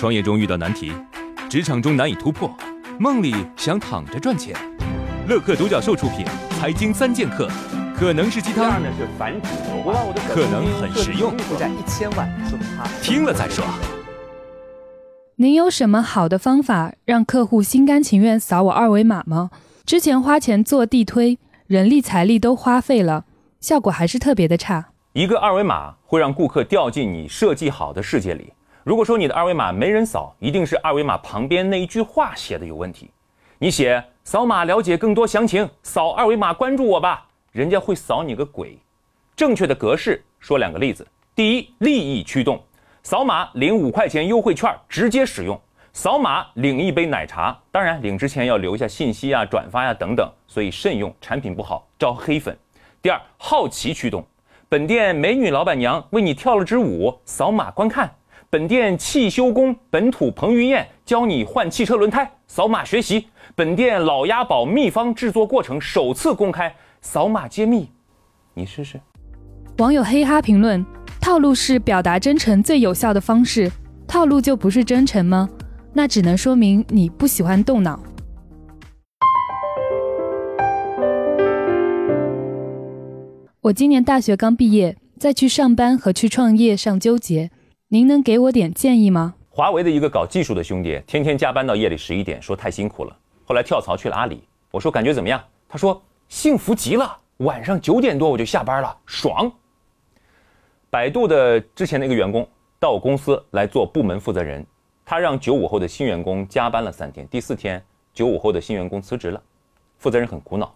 创业中遇到难题，职场中难以突破，梦里想躺着赚钱。乐客独角兽出品，《财经三剑客》可能是鸡汤，可能很实用。听了再说。您有什么好的方法让客户心甘情愿扫我二维码吗？之前花钱做地推，人力财力都花费了，效果还是特别的差。一个二维码会让顾客掉进你设计好的世界里。如果说你的二维码没人扫，一定是二维码旁边那一句话写的有问题。你写“扫码了解更多详情，扫二维码关注我吧”，人家会扫你个鬼。正确的格式说两个例子：第一，利益驱动，扫码领五块钱优惠券，直接使用；扫码领一杯奶茶，当然领之前要留下信息啊、转发呀等等，所以慎用，产品不好招黑粉。第二，好奇驱动，本店美女老板娘为你跳了支舞，扫码观看。本店汽修工本土彭于晏教你换汽车轮胎，扫码学习。本店老鸭宝秘方制作过程首次公开，扫码揭秘，你试试。网友黑哈评论：套路是表达真诚最有效的方式，套路就不是真诚吗？那只能说明你不喜欢动脑。我今年大学刚毕业，在去上班和去创业上纠结。您能给我点建议吗？华为的一个搞技术的兄弟，天天加班到夜里十一点，说太辛苦了。后来跳槽去了阿里。我说感觉怎么样？他说幸福极了，晚上九点多我就下班了，爽。百度的之前的一个员工到我公司来做部门负责人，他让九五后的新员工加班了三天，第四天九五后的新员工辞职了，负责人很苦恼。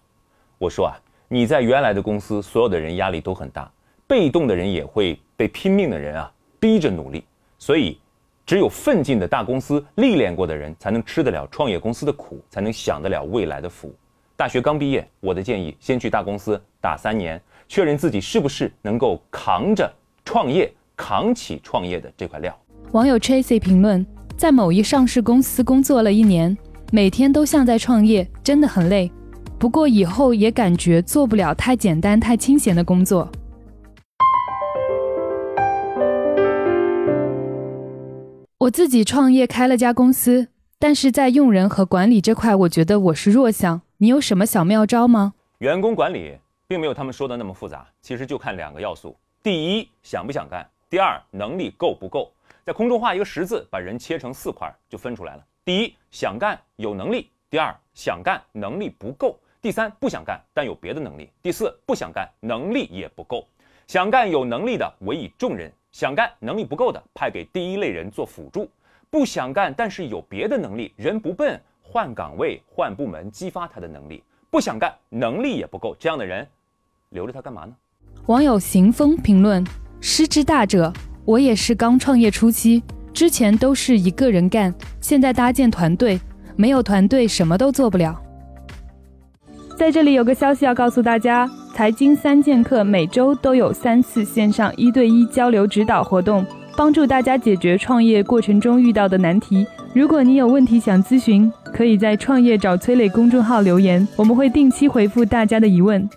我说啊，你在原来的公司，所有的人压力都很大，被动的人也会被拼命的人啊。逼着努力，所以只有奋进的大公司、历练过的人，才能吃得了创业公司的苦，才能享得了未来的福。大学刚毕业，我的建议先去大公司打三年，确认自己是不是能够扛着创业、扛起创业的这块料。网友 Tracy 评论：在某一上市公司工作了一年，每天都像在创业，真的很累。不过以后也感觉做不了太简单、太清闲的工作。我自己创业开了家公司，但是在用人和管理这块，我觉得我是弱项。你有什么小妙招吗？员工管理并没有他们说的那么复杂，其实就看两个要素：第一，想不想干；第二，能力够不够。在空中画一个十字，把人切成四块，就分出来了。第一，想干有能力；第二，想干能力不够；第三，不想干但有别的能力；第四，不想干能力也不够。想干有能力的委以重任。想干能力不够的，派给第一类人做辅助；不想干但是有别的能力，人不笨，换岗位、换部门，激发他的能力；不想干能力也不够，这样的人留着他干嘛呢？网友行风评论：失之大者，我也是刚创业初期，之前都是一个人干，现在搭建团队，没有团队什么都做不了。在这里有个消息要告诉大家。财经三剑客每周都有三次线上一对一交流指导活动，帮助大家解决创业过程中遇到的难题。如果你有问题想咨询，可以在“创业找崔磊”公众号留言，我们会定期回复大家的疑问。